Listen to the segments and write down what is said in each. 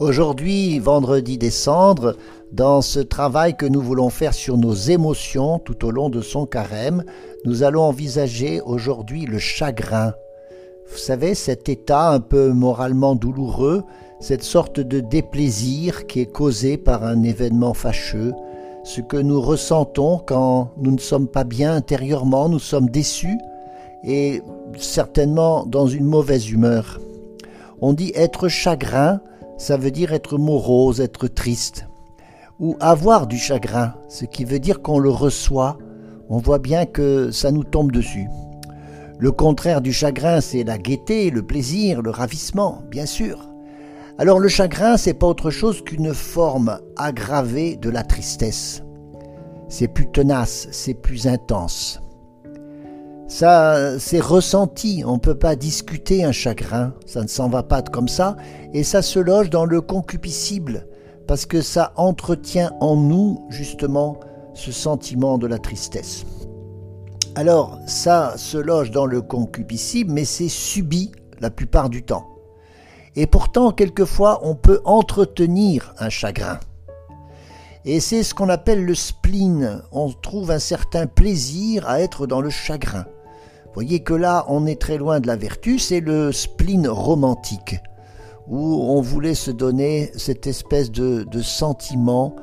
Aujourd'hui, vendredi des cendres, dans ce travail que nous voulons faire sur nos émotions tout au long de son carême, nous allons envisager aujourd'hui le chagrin. Vous savez, cet état un peu moralement douloureux, cette sorte de déplaisir qui est causé par un événement fâcheux, ce que nous ressentons quand nous ne sommes pas bien intérieurement, nous sommes déçus et certainement dans une mauvaise humeur. On dit être chagrin, ça veut dire être morose, être triste, ou avoir du chagrin, ce qui veut dire qu'on le reçoit, on voit bien que ça nous tombe dessus. Le contraire du chagrin, c'est la gaieté, le plaisir, le ravissement, bien sûr. Alors le chagrin, c'est pas autre chose qu'une forme aggravée de la tristesse. C'est plus tenace, c'est plus intense. Ça, c'est ressenti, on ne peut pas discuter un chagrin, ça ne s'en va pas comme ça, et ça se loge dans le concupiscible, parce que ça entretient en nous justement ce sentiment de la tristesse. Alors, ça se loge dans le concupiscible, mais c'est subi la plupart du temps. Et pourtant, quelquefois, on peut entretenir un chagrin. Et c'est ce qu'on appelle le spleen. On trouve un certain plaisir à être dans le chagrin. Voyez que là, on est très loin de la vertu, c'est le spleen romantique, où on voulait se donner cette espèce de, sentiment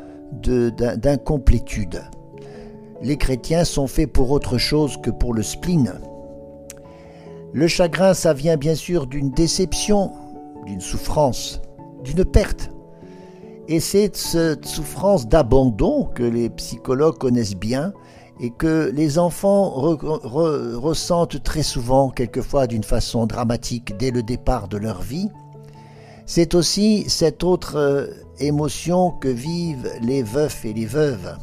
d'incomplétude. Les chrétiens sont faits pour autre chose que pour le spleen. Le chagrin, ça vient bien sûr d'une déception, d'une souffrance, d'une perte. Et c'est cette souffrance d'abandon que les psychologues connaissent bien et que les enfants ressentent très souvent, quelquefois d'une façon dramatique, dès le départ de leur vie. C'est aussi cette autre euh, émotion que vivent les veufs et les veuves.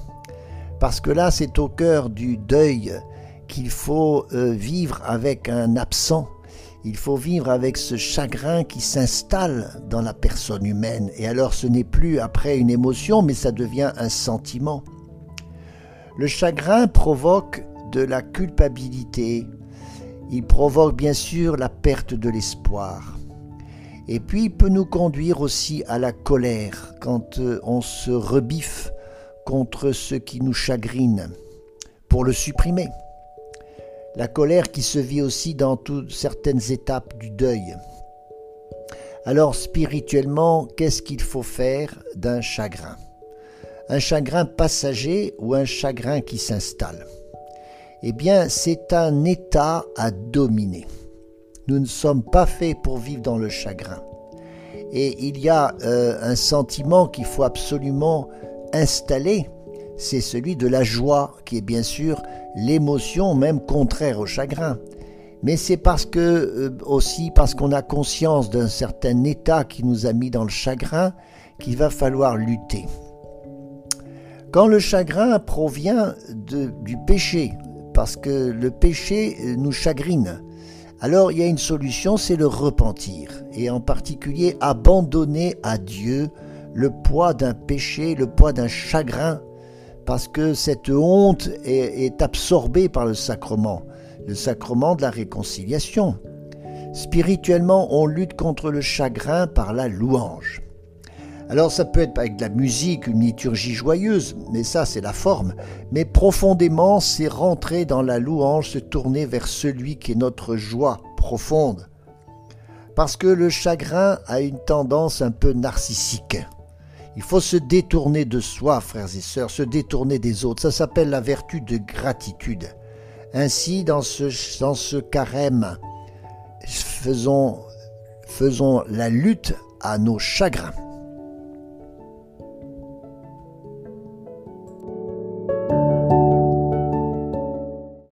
Parce que là, c'est au cœur du deuil qu'il faut euh, vivre avec un absent. Il faut vivre avec ce chagrin qui s'installe dans la personne humaine. Et alors ce n'est plus après une émotion, mais ça devient un sentiment. Le chagrin provoque de la culpabilité, il provoque bien sûr la perte de l'espoir. Et puis il peut nous conduire aussi à la colère quand euh, on se rebiffe contre ce qui nous chagrine pour le supprimer. La colère qui se vit aussi dans toutes certaines étapes du deuil. Alors spirituellement, qu'est-ce qu'il faut faire d'un chagrin? Un chagrin passager ou un chagrin qui s'installe Eh bien, c'est un état à dominer. Nous ne sommes pas faits pour vivre dans le chagrin. Et il y a euh, un sentiment qu'il faut absolument installer, c'est celui de la joie, qui est bien sûr l'émotion même contraire au chagrin. Mais c'est parce que euh, aussi parce qu'on a conscience d'un certain état qui nous a mis dans le chagrin qu'il va falloir lutter. Quand le chagrin provient du péché, parce que le péché nous chagrine, alors il y a une solution, c'est le repentir, et en particulier abandonner à Dieu le poids d'un péché, le poids d'un chagrin, parce que cette honte est, est absorbée par le sacrement, le sacrement de la réconciliation. Spirituellement, on lutte contre le chagrin par la louange. Alors ça peut être avec de la musique, une liturgie joyeuse, mais ça c'est la forme. Mais profondément, c'est rentrer dans la louange, se tourner vers celui qui est notre joie profonde. Parce que le chagrin a une tendance un peu narcissique. Il faut se détourner de soi, frères et sœurs, se détourner des autres. Ça s'appelle la vertu de gratitude. Ainsi, dans ce, carême, faisons la lutte à nos chagrins.